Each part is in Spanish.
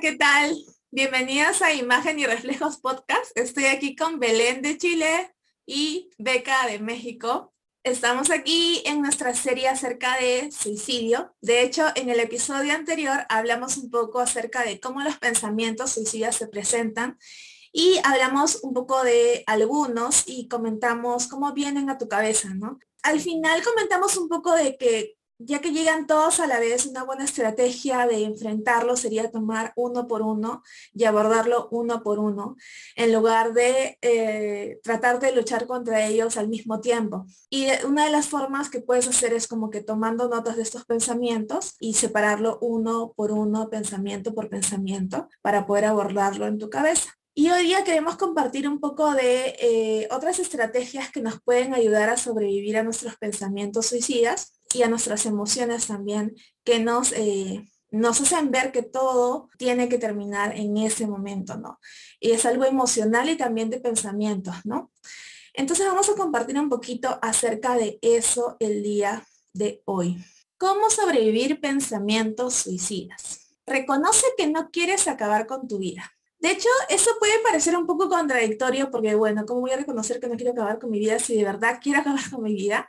¿qué tal? Bienvenidos a Imagen y Reflejos Podcast. Estoy aquí con Belén de Chile y Beca de México. Estamos aquí en nuestra serie acerca de suicidio. De hecho, en el episodio anterior hablamos un poco acerca de cómo los pensamientos suicidas se presentan y hablamos un poco de algunos y comentamos cómo vienen a tu cabeza, ¿no? Al final comentamos un poco de que ya que llegan todos a la vez, una buena estrategia de enfrentarlo sería tomar uno por uno y abordarlo uno por uno, en lugar de eh, tratar de luchar contra ellos al mismo tiempo. Y una de las formas que puedes hacer es como que tomando notas de estos pensamientos y separarlo uno por uno, pensamiento por pensamiento, para poder abordarlo en tu cabeza. Y hoy día queremos compartir un poco de eh, otras estrategias que nos pueden ayudar a sobrevivir a nuestros pensamientos suicidas y a nuestras emociones también, que nos, eh, nos hacen ver que todo tiene que terminar en ese momento, ¿no? Y es algo emocional y también de pensamientos, ¿no? Entonces vamos a compartir un poquito acerca de eso el día de hoy. ¿Cómo sobrevivir pensamientos suicidas? Reconoce que no quieres acabar con tu vida. De hecho, eso puede parecer un poco contradictorio porque, bueno, ¿cómo voy a reconocer que no quiero acabar con mi vida si de verdad quiero acabar con mi vida?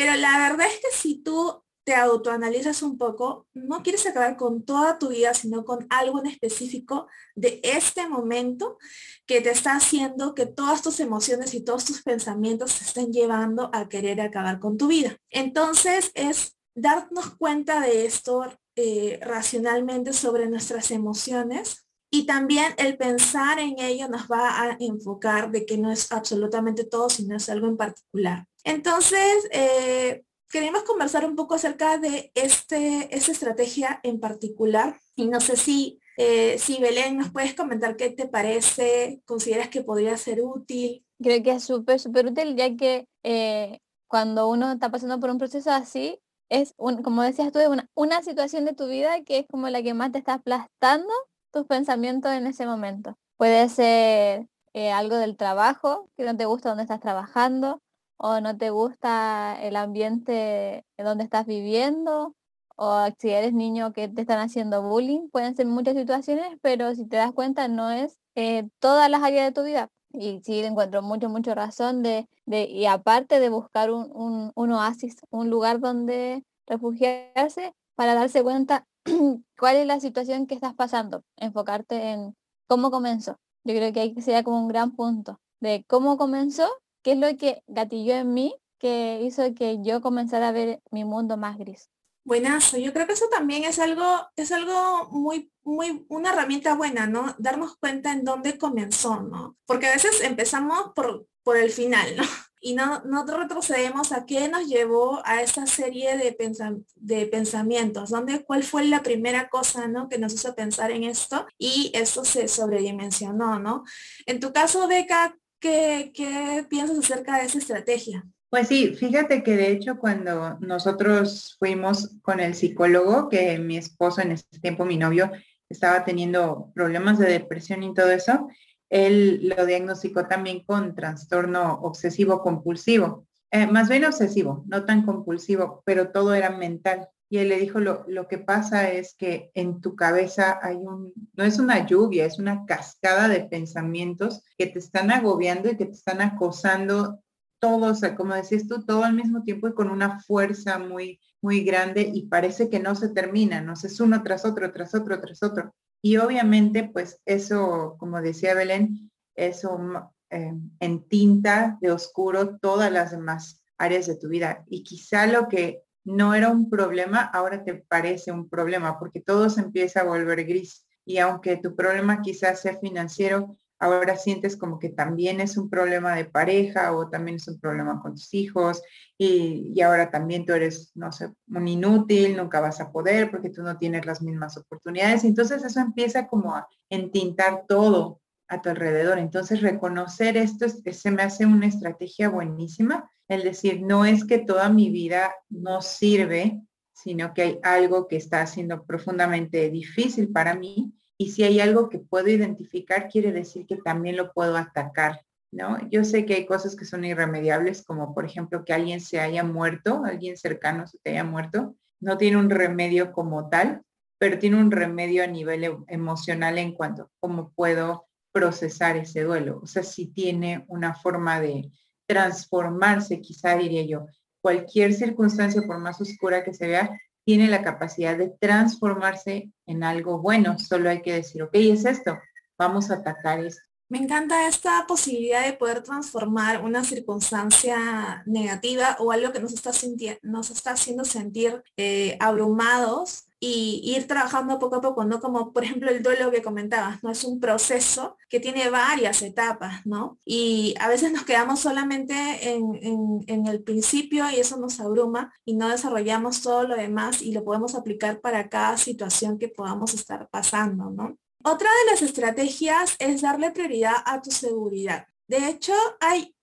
Pero la verdad es que si tú te autoanalizas un poco, no quieres acabar con toda tu vida, sino con algo en específico de este momento que te está haciendo que todas tus emociones y todos tus pensamientos se estén llevando a querer acabar con tu vida. Entonces es darnos cuenta de esto eh, racionalmente sobre nuestras emociones y también el pensar en ello nos va a enfocar de que no es absolutamente todo, sino es algo en particular. Entonces, eh, queremos conversar un poco acerca de este, esta estrategia en particular. Y no sé si, eh, si Belén nos puedes comentar qué te parece, consideras que podría ser útil. Creo que es súper, súper útil, ya que eh, cuando uno está pasando por un proceso así, es, un, como decías tú, una, una situación de tu vida que es como la que más te está aplastando tus pensamientos en ese momento. Puede ser algo del trabajo, que no te gusta donde estás trabajando, o no te gusta el ambiente en donde estás viviendo, o si eres niño que te están haciendo bullying, pueden ser muchas situaciones, pero si te das cuenta no es eh, todas las áreas de tu vida. Y sí, encuentro mucho, mucho razón de, de y aparte de buscar un, un, oasis, un lugar donde refugiarse para darse cuenta cuál es la situación que estás pasando, enfocarte en cómo comenzó. Yo creo que ahí sería como un gran punto de cómo comenzó ¿Qué es lo que gatilló en mí que hizo que yo comenzara a ver mi mundo más gris? Buenazo, yo creo que eso también es algo, es algo muy, muy, una herramienta buena, ¿no? Darnos cuenta en dónde comenzó, ¿no? Porque a veces empezamos por, por el final, ¿no? Y no, no retrocedemos a qué nos llevó a esa serie de, de pensamientos, ¿dónde, cuál fue la primera cosa, ¿no? Que nos hizo pensar en esto y eso se sobredimensionó, ¿no? En tu caso, Beca, ¿Qué, piensas acerca de esa estrategia? Pues sí, fíjate que de hecho cuando nosotros fuimos con el psicólogo, que mi esposo en ese tiempo, mi novio, estaba teniendo problemas de depresión y todo eso, él lo diagnosticó también con trastorno obsesivo compulsivo, eh, más bien obsesivo, no tan compulsivo, pero todo era mental. Y él le dijo, lo, lo, que pasa es que en tu cabeza hay un, no es una lluvia, es una cascada de pensamientos que te están agobiando y que te están acosando todos, como decías tú, todo al mismo tiempo y con una fuerza muy, muy grande y parece que no se termina, no es uno tras otro, tras otro, tras otro. Y obviamente, pues eso, como decía Belén, eso eh, en tinta de oscuro todas las demás áreas de tu vida. Y quizá lo que no era un problema, ahora te parece un problema porque todo se empieza a volver gris. Y aunque tu problema quizás sea financiero, ahora sientes como que también es un problema de pareja o también es un problema con tus hijos y, y, ahora también tú eres, no sé, un inútil, nunca vas a poder porque tú no tienes las mismas oportunidades. Entonces eso empieza como a entintar todo a tu alrededor. Entonces reconocer esto se me hace una estrategia buenísima el decir, no es que toda mi vida no sirve, sino que hay algo que está siendo profundamente difícil para mí. Y si hay algo que puedo identificar, quiere decir que también lo puedo atacar, ¿no? Yo sé que hay cosas que son irremediables, como por ejemplo que alguien se haya muerto, alguien cercano se te haya muerto, no tiene un remedio como tal, pero tiene un remedio a nivel emocional en cuanto a cómo puedo procesar ese duelo. O sea, si tiene una forma de transformarse, quizá diría yo, cualquier circunstancia, por más oscura que se vea, tiene la capacidad de transformarse en algo bueno. Solo hay que decir, ok, es esto, vamos a atacar esto. Me encanta esta posibilidad de poder transformar una circunstancia negativa o algo que nos está, nos está haciendo sentir eh, abrumados y ir trabajando poco a poco, ¿no? Como por ejemplo el duelo que comentabas, ¿no? Es un proceso que tiene varias etapas, ¿no? Y a veces nos quedamos solamente en, en, el principio y eso nos abruma y no desarrollamos todo lo demás y lo podemos aplicar para cada situación que podamos estar pasando, ¿no? Otra de las estrategias es darle prioridad a tu seguridad. De hecho, hay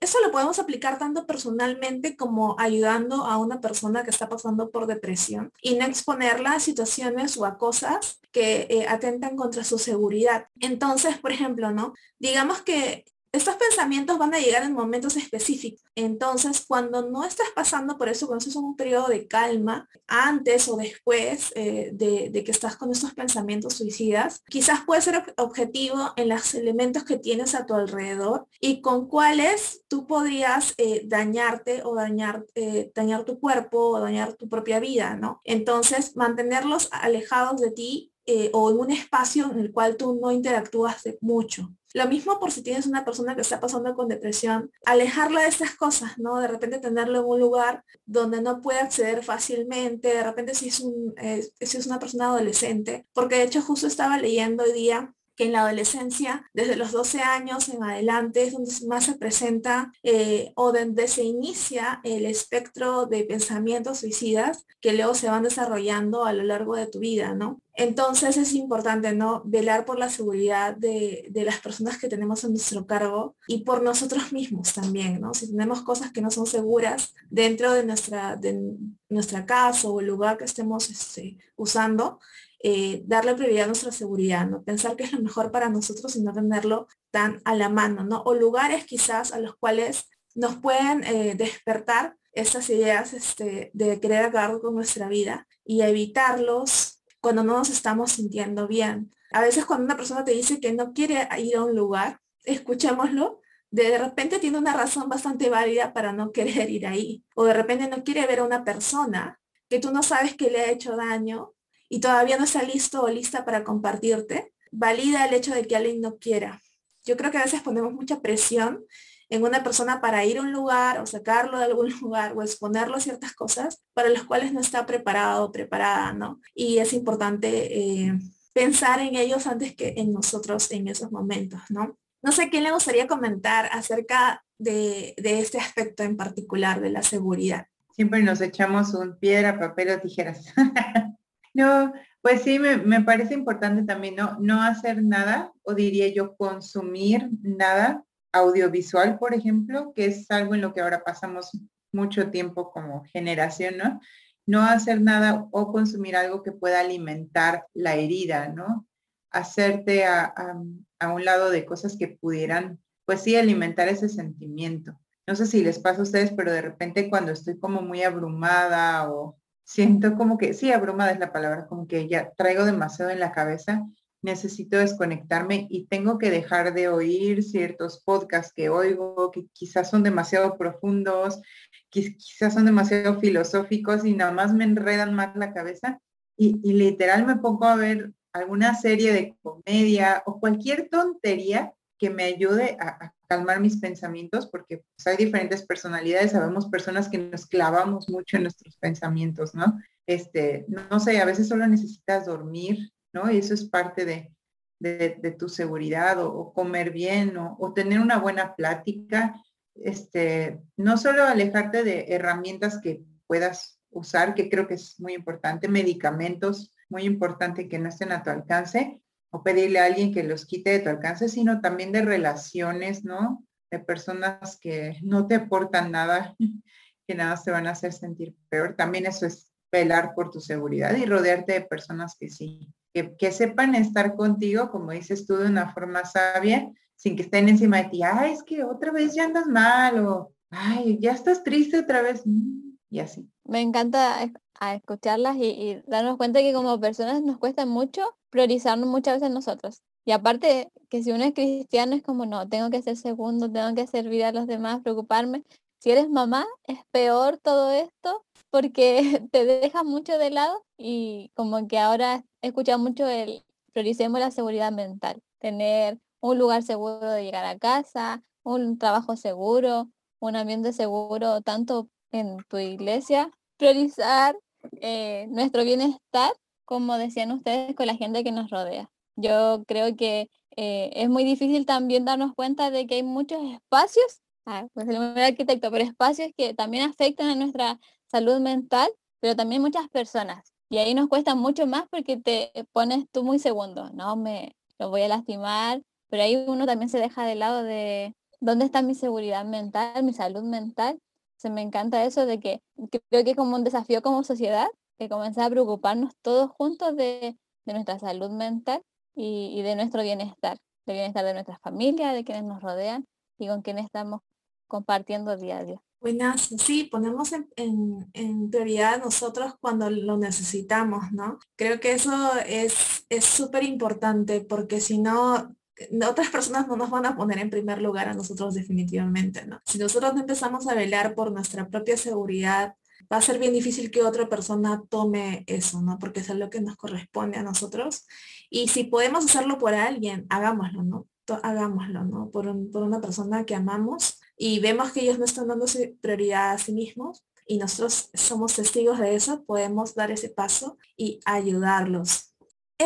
eso lo podemos aplicar tanto personalmente como ayudando a una persona que está pasando por depresión y no exponerla a situaciones o a cosas que eh, atentan contra su seguridad. Entonces, por ejemplo, ¿no? Digamos que estos pensamientos van a llegar en momentos específicos. Entonces, cuando no estás pasando por eso, cuando es un periodo de calma, antes o después eh, de, que estás con estos pensamientos suicidas, quizás puede ser objetivo en los elementos que tienes a tu alrededor y con cuáles tú podrías eh, dañarte o dañar, eh, dañar tu cuerpo o dañar tu propia vida, ¿no? Entonces, mantenerlos alejados de ti o en un espacio en el cual tú no interactúas mucho. Lo mismo por si tienes una persona que está pasando con depresión, alejarla de estas cosas, ¿no? De repente tenerlo en un lugar donde no puede acceder fácilmente, de repente si es, un, eh, si es una persona adolescente, porque de hecho justo estaba leyendo hoy día que en la adolescencia, desde los 12 años en adelante, es donde más se presenta eh, o donde se inicia el espectro de pensamientos suicidas que luego se van desarrollando a lo largo de tu vida, ¿no? Entonces es importante, ¿no? Velar por la seguridad de, las personas que tenemos en nuestro cargo y por nosotros mismos también, ¿no? Si tenemos cosas que no son seguras dentro de nuestra, de nuestra casa o el lugar que estemos este, usando, eh, darle prioridad a nuestra seguridad, ¿no? Pensar que es lo mejor para nosotros y no tenerlo tan a la mano, ¿no? O lugares quizás a los cuales nos pueden eh, despertar estas ideas este, de querer acabar con nuestra vida y evitarlos cuando no nos estamos sintiendo bien. A veces cuando una persona te dice que no quiere ir a un lugar, escuchémoslo, de repente tiene una razón bastante válida para no querer ir ahí. O de repente no quiere ver a una persona que tú no sabes que le ha hecho daño y todavía no está listo o lista para compartirte, valida el hecho de que alguien no quiera. Yo creo que a veces ponemos mucha presión en una persona para ir a un lugar o sacarlo de algún lugar o exponerlo a ciertas cosas para las cuales no está preparado o preparada, ¿no? Y es importante eh, pensar en ellos antes que en nosotros en esos momentos, ¿no? No sé quién le gustaría comentar acerca de, de este aspecto en particular de la seguridad. Siempre nos echamos un piedra, papel o tijeras. No, pues sí, me, parece importante también no, no hacer nada, o diría yo consumir nada audiovisual, por ejemplo, que es algo en lo que ahora pasamos mucho tiempo como generación, ¿no? No hacer nada o consumir algo que pueda alimentar la herida, ¿no? Hacerte a, a un lado de cosas que pudieran, pues sí, alimentar ese sentimiento. No sé si les pasa a ustedes, pero de repente cuando estoy como muy abrumada o siento como que, sí, abrumada es la palabra, como que ya traigo demasiado en la cabeza, necesito desconectarme y tengo que dejar de oír ciertos podcasts que oigo, que quizás son demasiado profundos, quizás son demasiado filosóficos y nada más me enredan más la cabeza y, literal me pongo a ver alguna serie de comedia o cualquier tontería que me ayude a, calmar mis pensamientos, porque pues, hay diferentes personalidades, sabemos personas que nos clavamos mucho en nuestros pensamientos, ¿no? Este, no, sé, a veces solo necesitas dormir, ¿no? Y eso es parte de, de, tu seguridad o, comer bien o, o, tener una buena plática. Este, no solo alejarte de herramientas que puedas usar, que creo que es muy importante, medicamentos, muy importante que no estén a tu alcance, o pedirle a alguien que los quite de tu alcance, sino también de relaciones, ¿no? De personas que no te aportan nada, que nada te van a hacer sentir peor. También eso es velar por tu seguridad y rodearte de personas que sí, que, sepan estar contigo, como dices tú, de una forma sabia, sin que estén encima de ti, ay, es que otra vez ya andas mal, o ay, ya estás triste otra vez, mm, y así. Me encanta a escucharlas y, darnos cuenta que como personas nos cuesta mucho priorizarnos muchas veces nosotros. Y aparte que si uno es cristiano es como, no, tengo que ser segundo, tengo que servir a los demás, preocuparme. Si eres mamá, es peor todo esto porque te deja mucho de lado y como que ahora he mucho el prioricemos la seguridad mental, tener un lugar seguro de llegar a casa, un trabajo seguro, un ambiente seguro tanto en tu iglesia, priorizar eh, nuestro bienestar, como decían ustedes, con la gente que nos rodea. Yo creo que eh, es muy difícil también darnos cuenta de que hay muchos espacios, ah, pues el arquitecto, pero espacios que también afectan a nuestra salud mental, pero también muchas personas. Y ahí nos cuesta mucho más porque te pones tú muy segundo, no me lo voy a lastimar, pero ahí uno también se deja de lado de dónde está mi seguridad mental, mi salud mental. Se me encanta eso de que creo que es como un desafío como sociedad, que comenzar a preocuparnos todos juntos de, nuestra salud mental y, de nuestro bienestar, del bienestar de nuestra familia, de quienes nos rodean y con quienes estamos compartiendo día a día. Buenas, sí, ponemos en, en, prioridad a nosotros cuando lo necesitamos, ¿no? Creo que eso es súper importante porque si no otras personas no nos van a poner en primer lugar a nosotros definitivamente, ¿no? Si nosotros no empezamos a velar por nuestra propia seguridad, va a ser bien difícil que otra persona tome eso, ¿no? Porque es lo que nos corresponde a nosotros. Y si podemos hacerlo por alguien, hagámoslo, ¿no? Hagámoslo, ¿no? Por, por una persona que amamos y vemos que ellos no están dándose prioridad a sí mismos y nosotros somos testigos de eso, podemos dar ese paso y ayudarlos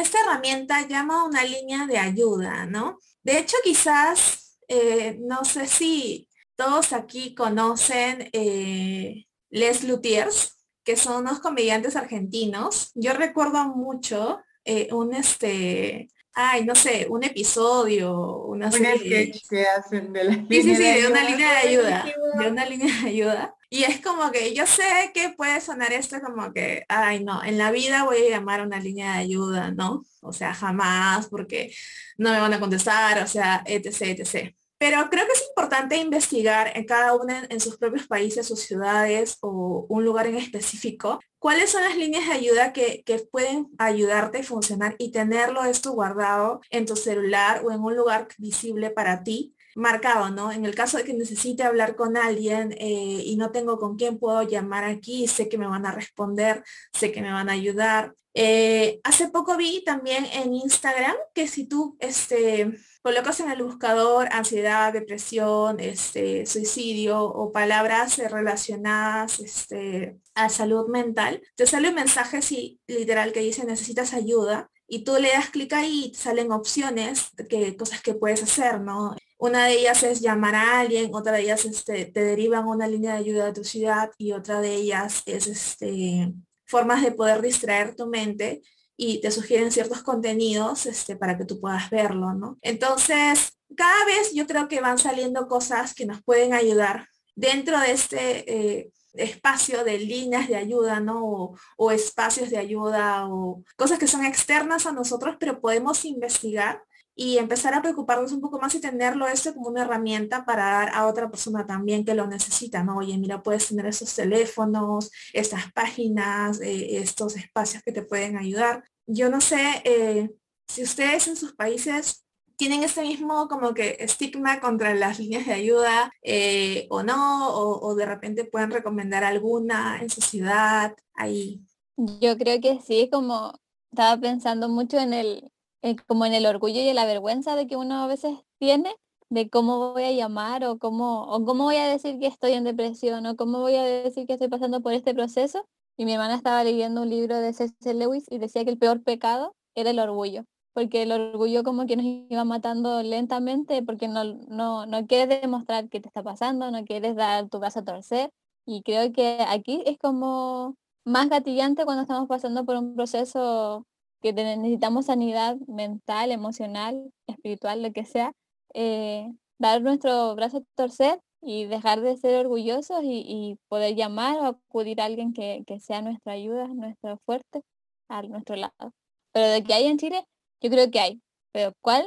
esta herramienta llama a una línea de ayuda, ¿no? De hecho, quizás, eh, no sé si todos aquí conocen eh, Les Luthiers, que son unos comediantes argentinos. Yo recuerdo mucho eh, un este, ay, no sé, un episodio, una serie. que hacen de la sí, sí, sí, de una línea de ayuda, de una línea de ayuda. Y es como que yo sé que puede sonar esto como que, ay, no, en la vida voy a llamar a una línea de ayuda, ¿no? O sea, jamás, porque no me van a contestar, o sea, etc, etc. Pero creo que es importante investigar en cada uno en, sus propios países, sus ciudades o un lugar en específico, cuáles son las líneas de ayuda que, que, pueden ayudarte a funcionar y tenerlo esto guardado en tu celular o en un lugar visible para ti marcado, ¿no? En el caso de que necesite hablar con alguien eh, y no tengo con quién puedo llamar aquí, sé que me van a responder, sé que me van a ayudar. Eh, hace poco vi también en Instagram que si tú este, colocas en el buscador ansiedad, depresión, este, suicidio o palabras relacionadas este, a salud mental, te sale un mensaje si literal que dice necesitas ayuda y tú le das clic ahí y salen opciones, que, cosas que puedes hacer, ¿no? Una de ellas es llamar a alguien, otra de ellas este, te derivan una línea de ayuda de tu ciudad y otra de ellas es este, formas de poder distraer tu mente y te sugieren ciertos contenidos este, para que tú puedas verlo, ¿no? Entonces, cada vez yo creo que van saliendo cosas que nos pueden ayudar dentro de este eh, espacio de líneas de ayuda, ¿no? O, o, espacios de ayuda o cosas que son externas a nosotros, pero podemos investigar y empezar a preocuparnos un poco más y tenerlo esto como una herramienta para dar a otra persona también que lo necesita, ¿no? Oye, mira, puedes tener estos teléfonos, estas páginas, eh, estos espacios que te pueden ayudar. Yo no sé eh, si ustedes en sus países tienen este mismo como que estigma contra las líneas de ayuda eh, o no, o, o de repente pueden recomendar alguna en su ciudad ahí. Yo creo que sí, como estaba pensando mucho en el, eh, como en el orgullo y en la vergüenza de que uno a veces tiene de cómo voy a llamar o cómo, o cómo voy a decir que estoy en depresión o cómo voy a decir que estoy pasando por este proceso. Y mi hermana estaba leyendo un libro de C.C. Lewis y decía que el peor pecado era el orgullo, porque el orgullo como que nos iba matando lentamente porque no, no, no quieres demostrar qué te está pasando, no quieres dar tu brazo a torcer. Y creo que aquí es como más gatillante cuando estamos pasando por un proceso que necesitamos sanidad mental, emocional, espiritual, lo que sea, eh, dar nuestro brazo a torcer y dejar de ser orgullosos y, poder llamar o acudir a alguien que, sea nuestra ayuda, nuestro fuerte, a nuestro lado. Pero de que hay en Chile, yo creo que hay. Pero ¿cuál?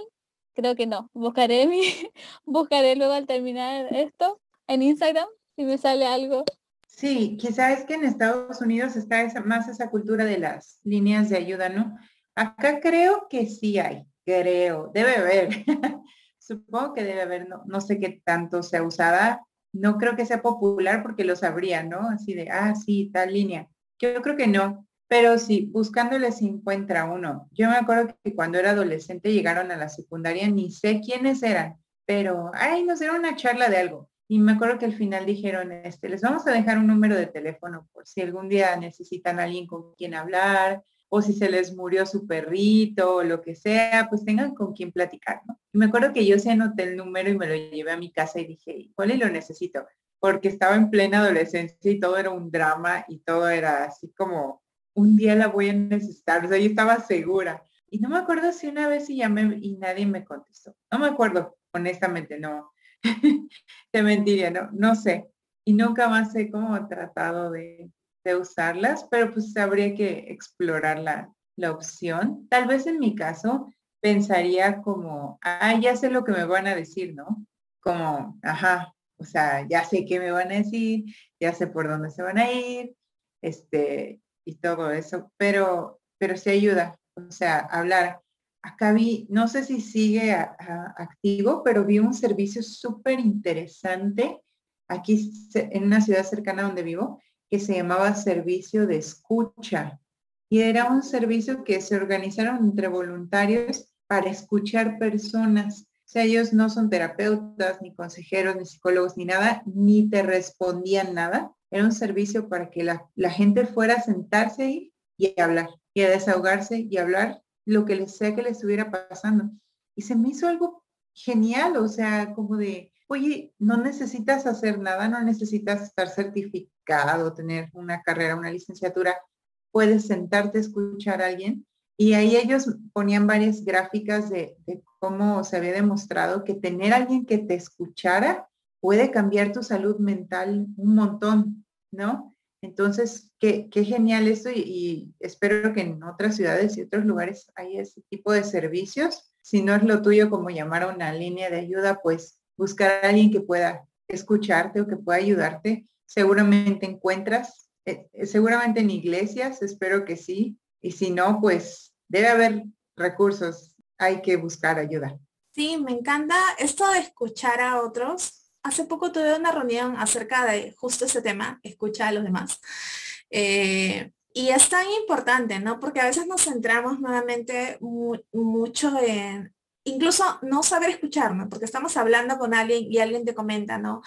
Creo que no. Buscaré mi, buscaré luego al terminar esto en Instagram si me sale algo Sí, quizá es que en Estados Unidos está más esa cultura de las líneas de ayuda, ¿no? Acá creo que sí hay, creo, debe haber. Supongo que debe haber, no, no sé qué tanto sea usada. No creo que sea popular porque lo sabría, ¿no? Así de, ah, sí, tal línea. Yo creo que no, pero sí, buscándole se encuentra uno. Yo me acuerdo que cuando era adolescente llegaron a la secundaria, ni sé quiénes eran, pero, ay, nos dieron una charla de algo. Y me acuerdo que al final dijeron, este, les vamos a dejar un número de teléfono por si algún día necesitan a alguien con quien hablar, o si se les murió su perrito o lo que sea, pues tengan con quien platicar. Y me acuerdo que yo se anoté el número y me lo llevé a mi casa y dije, ¿cuál es lo necesito? Porque estaba en plena adolescencia y todo era un drama y todo era así como, un día la voy a necesitar, o sea, yo estaba segura. Y no me acuerdo si una vez sí llamé y nadie me contestó. No me acuerdo, honestamente, no. Te mentiría, no, no sé. Y nunca más he como tratado de, de usarlas, pero pues habría que explorar la, la opción. Tal vez en mi caso pensaría como, ah, ya sé lo que me van a decir, ¿no? Como, ajá, o sea, ya sé qué me van a decir, ya sé por dónde se van a ir, este, y todo eso, pero, pero sí ayuda, o sea, hablar. Acá vi, no sé si sigue activo, pero vi un servicio súper interesante aquí en una ciudad cercana donde vivo, que se llamaba Servicio de Escucha. Y era un servicio que se organizaron entre voluntarios para escuchar personas. O sea, ellos no son terapeutas, ni consejeros, ni psicólogos, ni nada, ni te respondían nada. Era un servicio para que la, gente fuera a sentarse ahí y hablar, y a desahogarse y hablar lo que les sea que les estuviera pasando. Y se me hizo algo genial, o sea, como de, oye, no necesitas hacer nada, no necesitas estar certificado, tener una carrera, una licenciatura, puedes sentarte a escuchar a alguien. Y ahí ellos ponían varias gráficas de, cómo se había demostrado que tener a alguien que te escuchara puede cambiar tu salud mental un montón, ¿no? Entonces, qué, genial esto y, y, espero que en otras ciudades y otros lugares haya ese tipo de servicios. Si no es lo tuyo como llamar a una línea de ayuda, pues buscar a alguien que pueda escucharte o que pueda ayudarte. Seguramente encuentras, eh, eh, seguramente en iglesias, espero que sí. Y si no, pues debe haber recursos. Hay que buscar ayuda. Sí, me encanta esto de escuchar a otros. Hace poco tuve una reunión acerca de justo ese tema, escucha a los demás. Eh, y es tan importante, ¿no? Porque a veces nos centramos nuevamente mucho en, incluso no saber escuchar, ¿no? Porque estamos hablando con alguien y alguien te comenta, ¿no?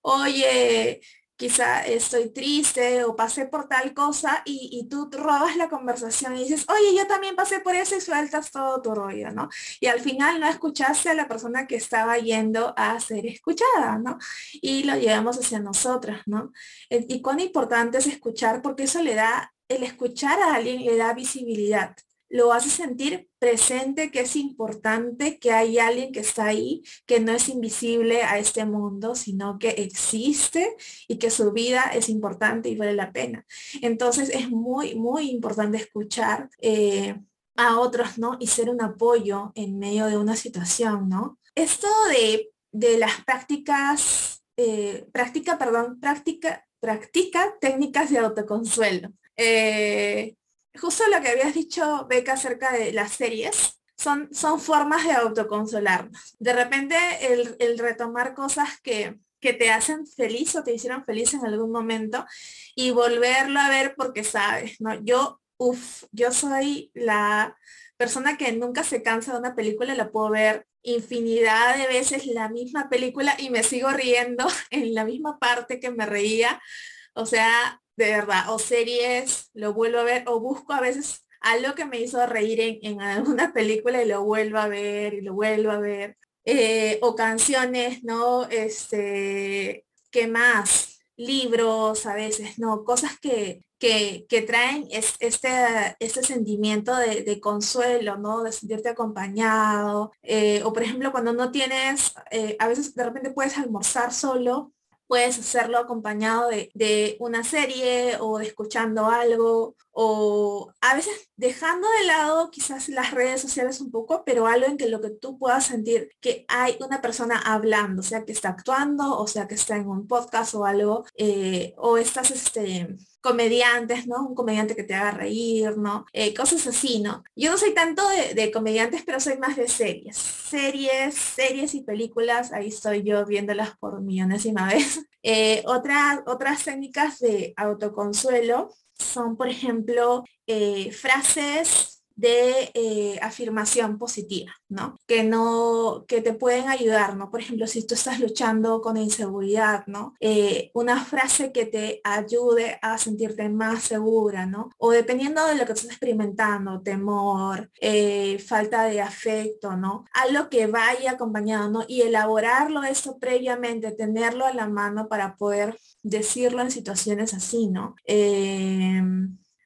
Oye, quizá estoy triste o pasé por tal cosa y, tú robas la conversación y dices, oye, yo también pasé por eso y sueltas todo tu rollo, ¿no? Y al final no escuchaste a la persona que estaba yendo a ser escuchada, ¿no? Y lo llevamos hacia nosotras, ¿no? Y cuán importante es escuchar porque eso le da, el escuchar a alguien le da visibilidad lo hace sentir presente, que es importante, que hay alguien que está ahí, que no es invisible a este mundo, sino que existe y que su vida es importante y vale la pena. Entonces es muy, muy importante escuchar eh, a otros, ¿no? Y ser un apoyo en medio de una situación, ¿no? Esto de, de las prácticas, eh, práctica, perdón, práctica, practica técnicas de autoconsuelo. Eh, justo lo que habías dicho, Beca, acerca de las series, son, son formas de autoconsolarnos. De repente, el, retomar cosas que, que te hacen feliz o te hicieron feliz en algún momento y volverlo a ver porque sabes, ¿no? Yo, uff, yo soy la persona que nunca se cansa de una película, la puedo ver infinidad de veces la misma película y me sigo riendo en la misma parte que me reía. O sea, de verdad, o series, lo vuelvo a ver, o busco a veces algo que me hizo reír en, en alguna película y lo vuelvo a ver y lo vuelvo a ver. Eh, o canciones, ¿no? Este, ¿qué más? Libros a veces, ¿no? Cosas que, que, que traen es, este, este sentimiento de, de, consuelo, ¿no? De sentirte acompañado. Eh, o por ejemplo, cuando no tienes, eh, a veces de repente puedes almorzar solo Puedes hacerlo acompañado de, de, una serie o de escuchando algo o a veces dejando de lado quizás las redes sociales un poco, pero algo en que lo que tú puedas sentir que hay una persona hablando, sea que está actuando o sea que está en un podcast o algo, eh, o estás este, comediantes, ¿no? Un comediante que te haga reír, ¿no? Eh, cosas así, ¿no? Yo no soy tanto de, comediantes, pero soy más de series. Series, series y películas, ahí estoy yo viéndolas por millonésima vez. Eh, otras técnicas de autoconsuelo son, por ejemplo, eh, frases de eh, afirmación positiva, ¿no? Que no, que te pueden ayudar, ¿no? Por ejemplo, si tú estás luchando con inseguridad, ¿no? Eh, una frase que te ayude a sentirte más segura, ¿no? O dependiendo de lo que estás experimentando, temor, eh, falta de afecto, ¿no? Algo que vaya acompañado, ¿no? Y elaborarlo eso previamente, tenerlo a la mano para poder decirlo en situaciones así, ¿no?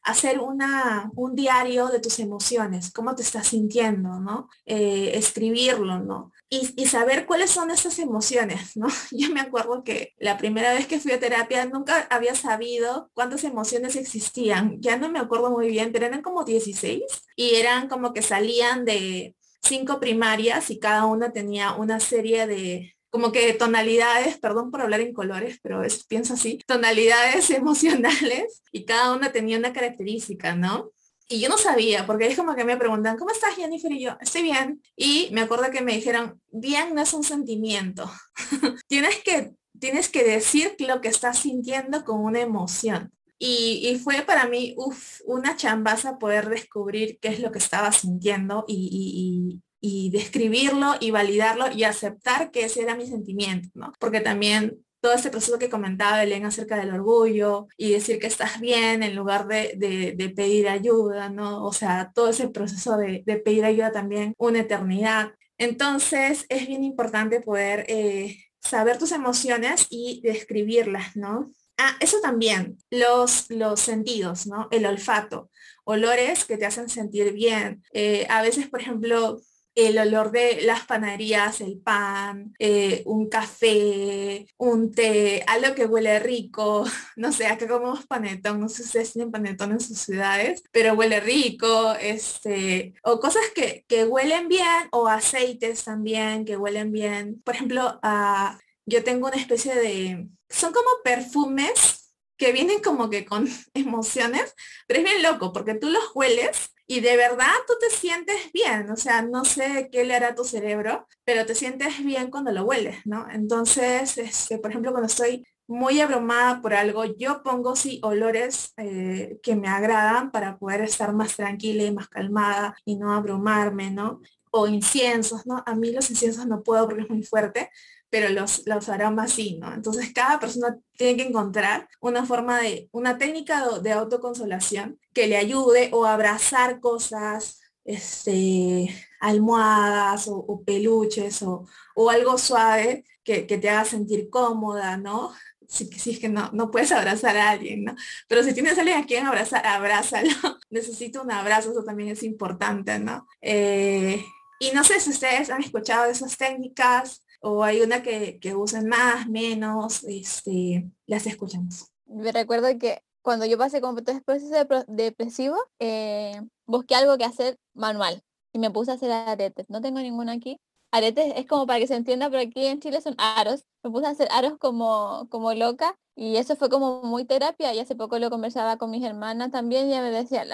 Hacer una, un diario de tus emociones, cómo te estás sintiendo, ¿no? Eh, escribirlo, ¿no? Y, saber cuáles son esas emociones, ¿no? Yo me acuerdo que la primera vez que fui a terapia nunca había sabido cuántas emociones existían. Ya no me acuerdo muy bien, pero eran como 16 y eran como que salían de cinco primarias y cada una tenía una serie de, como que tonalidades, perdón por hablar en colores, pero es, pienso así, tonalidades emocionales y cada una tenía una característica, ¿no? Y yo no sabía, porque es como que me preguntan, ¿cómo estás Jennifer? Y yo, estoy bien. Y me acuerdo que me dijeron, bien no es un sentimiento. tienes, que, tienes que decir lo que estás sintiendo con una emoción. Y, fue para mí uf, una chambaza poder descubrir qué es lo que estaba sintiendo y, y describirlo y validarlo y aceptar que ese era mi sentimiento, ¿no? Porque también todo ese proceso que comentaba Belén acerca del orgullo y decir que estás bien en lugar de, pedir ayuda, ¿no? O sea, todo ese proceso de, pedir ayuda también una eternidad. Entonces es bien importante poder eh, saber tus emociones y describirlas, ¿no? Ah, eso también, los, los sentidos, ¿no? El olfato, olores que te hacen sentir bien. Eh, a veces, por ejemplo, el olor de las panaderías, el pan, eh, un café, un té, algo que huele rico, no sé, acá comemos panetón, no sé si ustedes tienen panetón en sus ciudades, pero huele rico, este, o cosas que, que huelen bien, o aceites también que huelen bien. Por ejemplo, uh, yo tengo una especie de, son como perfumes que vienen como que con emociones, pero es bien loco porque tú los hueles y de verdad tú te sientes bien, o sea, no sé qué le hará tu cerebro, pero te sientes bien cuando lo hueles, ¿no? Entonces, este, por ejemplo, cuando estoy muy abrumada por algo, yo pongo sí olores eh, que me agradan para poder estar más tranquila y más calmada y no abrumarme, ¿no? O inciensos, ¿no? A mí los inciensos no puedo porque es muy fuerte, pero los, los aromas sí, ¿no? Entonces cada persona tiene que encontrar una forma de, una técnica de, autoconsolación que le ayude o abrazar cosas, este, almohadas o, peluches o, algo suave que, te haga sentir cómoda, ¿no? Si, si, es que no, no puedes abrazar a alguien, ¿no? Pero si tienes a alguien a quien abrazar, abrázalo. Necesito un abrazo, eso también es importante, ¿no? Eh, y no sé si ustedes han escuchado de esas técnicas, o hay una que, que usan más, menos, este, las escuchamos. Me recuerdo que cuando yo pasé como todo proceso depresivo, eh, busqué algo que hacer manual y me puse a hacer aretes. No tengo ninguno aquí. Aretes es como para que se entienda, pero aquí en Chile son aros. Me puse a hacer aros como, como loca y eso fue como muy terapia y hace poco lo conversaba con mis hermanas también y me decía,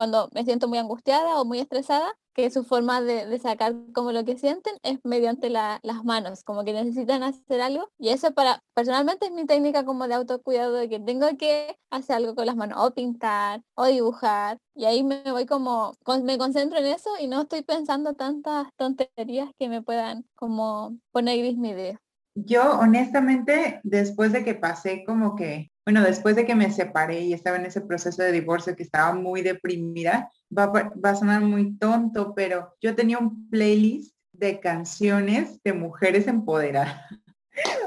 cuando me siento muy angustiada o muy estresada, que su forma de, sacar como lo que sienten es mediante las manos, como que necesitan hacer algo. Y eso para, personalmente es mi técnica como de autocuidado, de que tengo que hacer algo con las manos, o pintar, o dibujar. Y ahí me voy como, me concentro en eso y no estoy pensando tantas tonterías que me puedan como poner gris mi idea. Yo honestamente, después de que pasé como que bueno, después de que me separé y estaba en ese proceso de divorcio que estaba muy deprimida, va, a sonar muy tonto, pero yo tenía un playlist de canciones de mujeres empoderadas.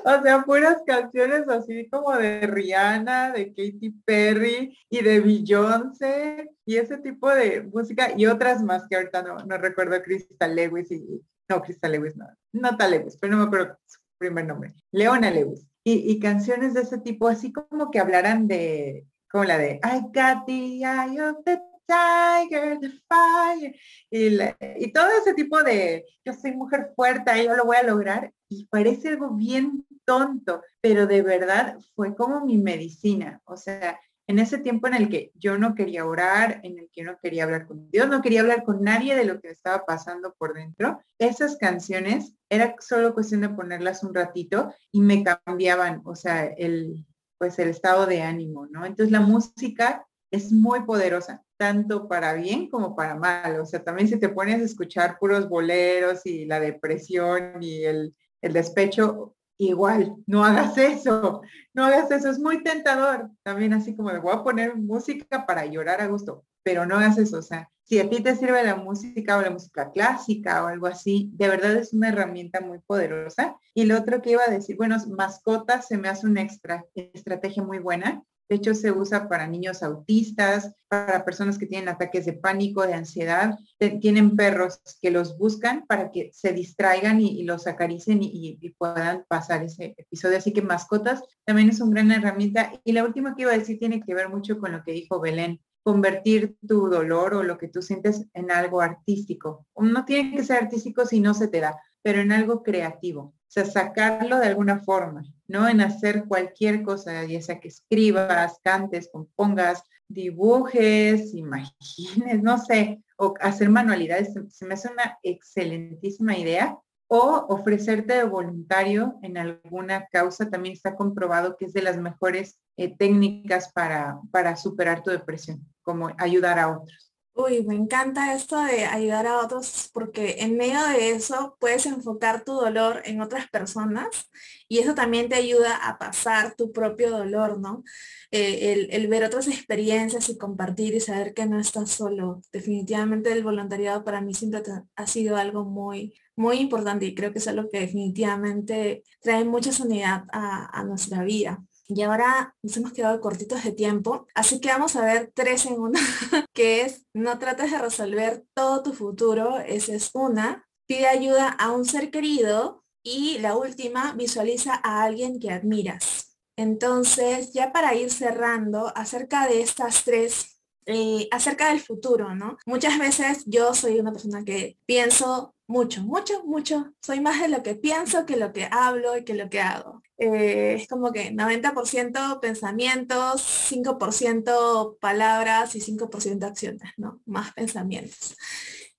O sea, puras canciones así como de Rihanna, de Katy Perry y de Beyoncé y ese tipo de música y otras más que ahorita no, recuerdo Crystal Lewis y no Crystal Lewis no, no Lewis, pero no me acuerdo primer nombre, Leona Lewis. Y, canciones de ese tipo, así como que hablaran de, como la de I got the eye of the tiger, the fire, y, todo ese tipo de, yo soy mujer fuerte, yo lo voy a lograr, y parece algo bien tonto, pero de verdad fue como mi medicina, o sea, en ese tiempo en el que yo no quería orar, en el que no quería hablar con Dios, no quería hablar con nadie de lo que estaba pasando por dentro, esas canciones era solo cuestión de ponerlas un ratito y me cambiaban, o sea, el pues el estado de ánimo, ¿no? Entonces la música es muy poderosa, tanto para bien como para mal. O sea, también si te pones a escuchar puros boleros y la depresión y el, el despecho, igual, no hagas eso, no hagas eso, es muy tentador. También así como le voy a poner música para llorar a gusto, pero no hagas eso. O sea, si a ti te sirve la música o la música clásica o algo así, de verdad es una herramienta muy poderosa. Y lo otro que iba a decir, bueno, mascotas se me hace una extra, estrategia muy buena. De hecho, se usa para niños autistas, para personas que tienen ataques de pánico, de ansiedad. Tienen perros que los buscan para que se distraigan y, los acaricien y, puedan pasar ese episodio. Así que mascotas también es una gran herramienta. Y la última que iba a decir tiene que ver mucho con lo que dijo Belén convertir tu dolor o lo que tú sientes en algo artístico. No tiene que ser artístico si no se te da, pero en algo creativo sea, sacarlo de alguna forma, ¿no? En hacer cualquier cosa, ya sea que escribas, cantes, compongas, dibujes, imagines, no sé, o hacer manualidades, se me hace una excelentísima idea. O ofrecerte de voluntario en alguna causa también está comprobado que es de las mejores eh, técnicas para, para superar tu depresión, como ayudar a otros. Uy, me encanta esto de ayudar a otros porque en medio de eso puedes enfocar tu dolor en otras personas y eso también te ayuda a pasar tu propio dolor, ¿no? Eh, el, ver otras experiencias y compartir y saber que no estás solo. Definitivamente el voluntariado para mí siempre ha sido algo muy, muy importante y creo que es algo que definitivamente trae mucha sanidad a nuestra vida. Y ahora nos hemos quedado cortitos de tiempo, así que vamos a ver tres en una, que es no trates de resolver todo tu futuro, esa es una. Pide ayuda a un ser querido y la última, visualiza a alguien que admiras. Entonces, ya para ir cerrando, acerca de estas tres, eh, acerca del futuro, ¿no? Muchas veces yo soy una persona que pienso mucho, mucho, mucho. Soy más de lo que pienso que lo que hablo y que lo que hago. Eh, es como que 90% pensamientos, 5% palabras y 5% acciones, ¿no? Más pensamientos.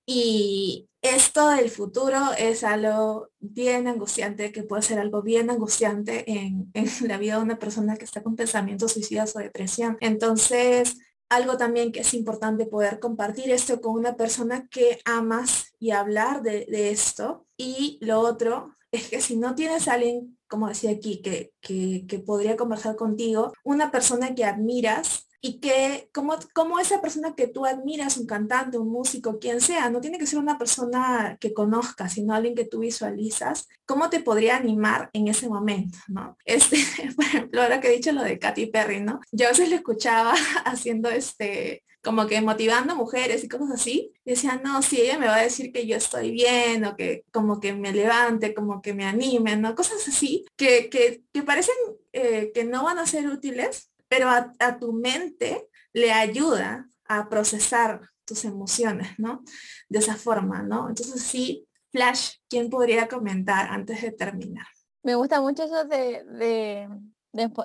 Y esto del futuro es algo bien angustiante, que puede ser algo bien angustiante en, en la vida de una persona que está con pensamientos suicidas o depresión. Entonces, algo también que es importante poder compartir esto con una persona que amas y hablar de, esto. Y lo otro es que si no tienes alguien, como decía aquí, que, que, que podría conversar contigo, una persona que admiras y que como, como esa persona que tú admiras, un cantante, un músico, quien sea, no tiene que ser una persona que conozcas, sino alguien que tú visualizas, ¿cómo te podría animar en ese momento? ¿no? Este, por ejemplo, ahora que he dicho lo de Katy Perry, ¿no? Yo a veces lo escuchaba haciendo este, como que motivando mujeres y cosas así. Y decía, no, si ella me va a decir que yo estoy bien o que como que me levante, como que me anime, ¿no? Cosas así que, que, que parecen eh, que no van a ser útiles, pero a, tu mente le ayuda a procesar tus emociones, ¿no? De esa forma, ¿no? Entonces sí, Flash, ¿quién podría comentar antes de terminar? Me gusta mucho eso de, de,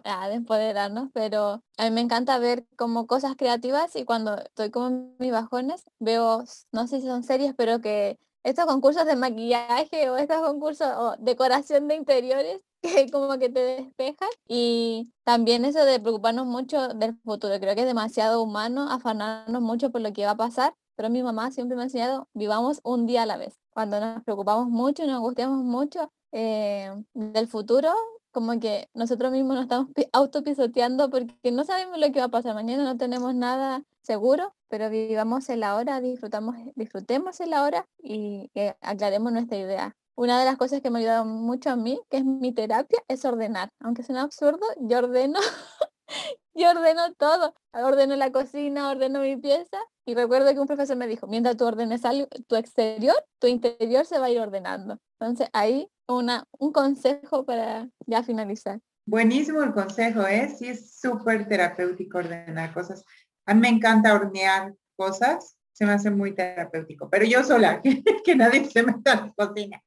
ah, de, empoderarnos, pero a mí me encanta ver como cosas creativas y cuando estoy como en mis bajones veo, no sé si son series, pero que estos concursos de maquillaje o estos concursos o decoración de interiores que como que te despeja y también eso de preocuparnos mucho del futuro. Creo que es demasiado humano afanarnos mucho por lo que va a pasar, pero mi mamá siempre me ha enseñado, vivamos un día a la vez. Cuando nos preocupamos mucho nos angustiamos mucho eh, del futuro, como que nosotros mismos nos estamos autopisoteando porque no sabemos lo que va a pasar mañana, no tenemos nada seguro, pero vivamos en la hora, disfrutamos, disfrutemos en la hora y aclaremos nuestra idea. Una de las cosas que me ha ayudado mucho a mí, que es mi terapia, es ordenar. Aunque suena absurdo, yo ordeno Yo ordeno todo. Ordeno la cocina, ordeno mi pieza. Y recuerdo que un profesor me dijo, mientras tú ordenes algo, tu exterior, tu interior se va a ir ordenando. Entonces ahí una, un consejo para ya finalizar. Buenísimo el consejo, ¿eh? Sí, es súper terapéutico ordenar cosas. A mí me encanta hornear cosas, se me hace muy terapéutico, pero yo sola, que, nadie se meta en la cocina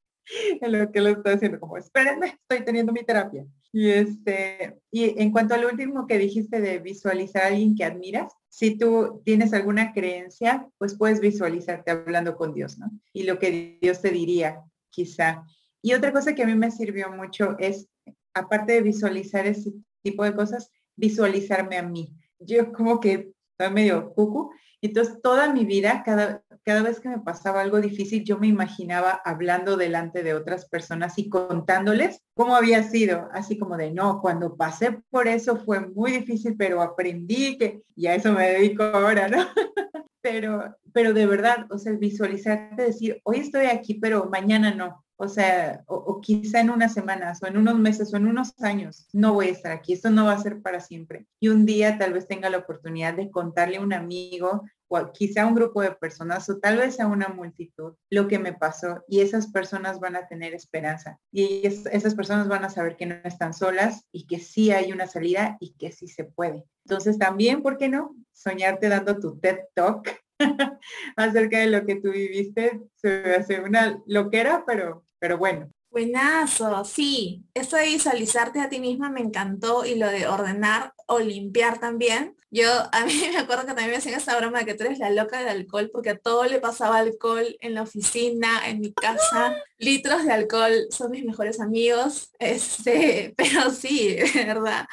en lo que lo estoy haciendo, como espérenme, estoy teniendo mi terapia. Y este, y en cuanto al último que dijiste de visualizar a alguien que admiras, si tú tienes alguna creencia, pues puedes visualizarte hablando con Dios, ¿no? Y lo que Dios te diría, quizá. Y otra cosa que a mí me sirvió mucho es, aparte de visualizar ese tipo de cosas, visualizarme a mí. Yo como que soy medio cucu, entonces toda mi vida, cada, cada vez que me pasaba algo difícil, yo me imaginaba hablando delante de otras personas y contándoles cómo había sido, así como de, no, cuando pasé por eso fue muy difícil, pero aprendí que, y a eso me dedico ahora, ¿no? pero, pero de verdad, o sea, visualizarte, decir, hoy estoy aquí, pero mañana no. O sea, o, quizá en unas semanas o en unos meses o en unos años no voy a estar aquí. Esto no va a ser para siempre. Y un día tal vez tenga la oportunidad de contarle a un amigo o quizá un grupo de personas o tal vez a una multitud lo que me pasó y esas personas van a tener esperanza y esas personas van a saber que no están solas y que sí hay una salida y que sí se puede. Entonces también, ¿por qué no? Soñarte dando tu TED Talk acerca de lo que tú viviste se hace una loquera, pero, pero bueno. Buenazo, sí. Eso de visualizarte a ti misma me encantó y lo de ordenar o limpiar también. Yo, a mí me acuerdo que también me hacían esa broma de que tú eres la loca del alcohol porque a todo le pasaba alcohol en la oficina, en mi casa. Litros de alcohol son mis mejores amigos. Este, pero sí, verdad.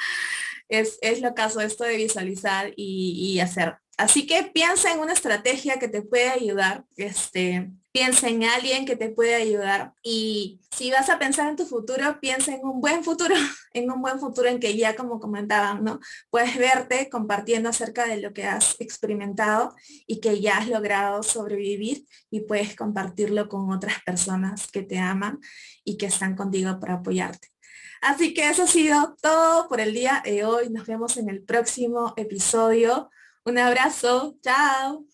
Es, es lo caso esto de visualizar y, y hacer Así que piensa en una estrategia que te puede ayudar, este, piensa en alguien que te puede ayudar y si vas a pensar en tu futuro, piensa en un buen futuro, en un buen futuro en que ya como comentaban, ¿no? Puedes verte compartiendo acerca de lo que has experimentado y que ya has logrado sobrevivir y puedes compartirlo con otras personas que te aman y que están contigo para apoyarte. Así que eso ha sido todo por el día de hoy. Nos vemos en el próximo episodio. Un abrazo, chao.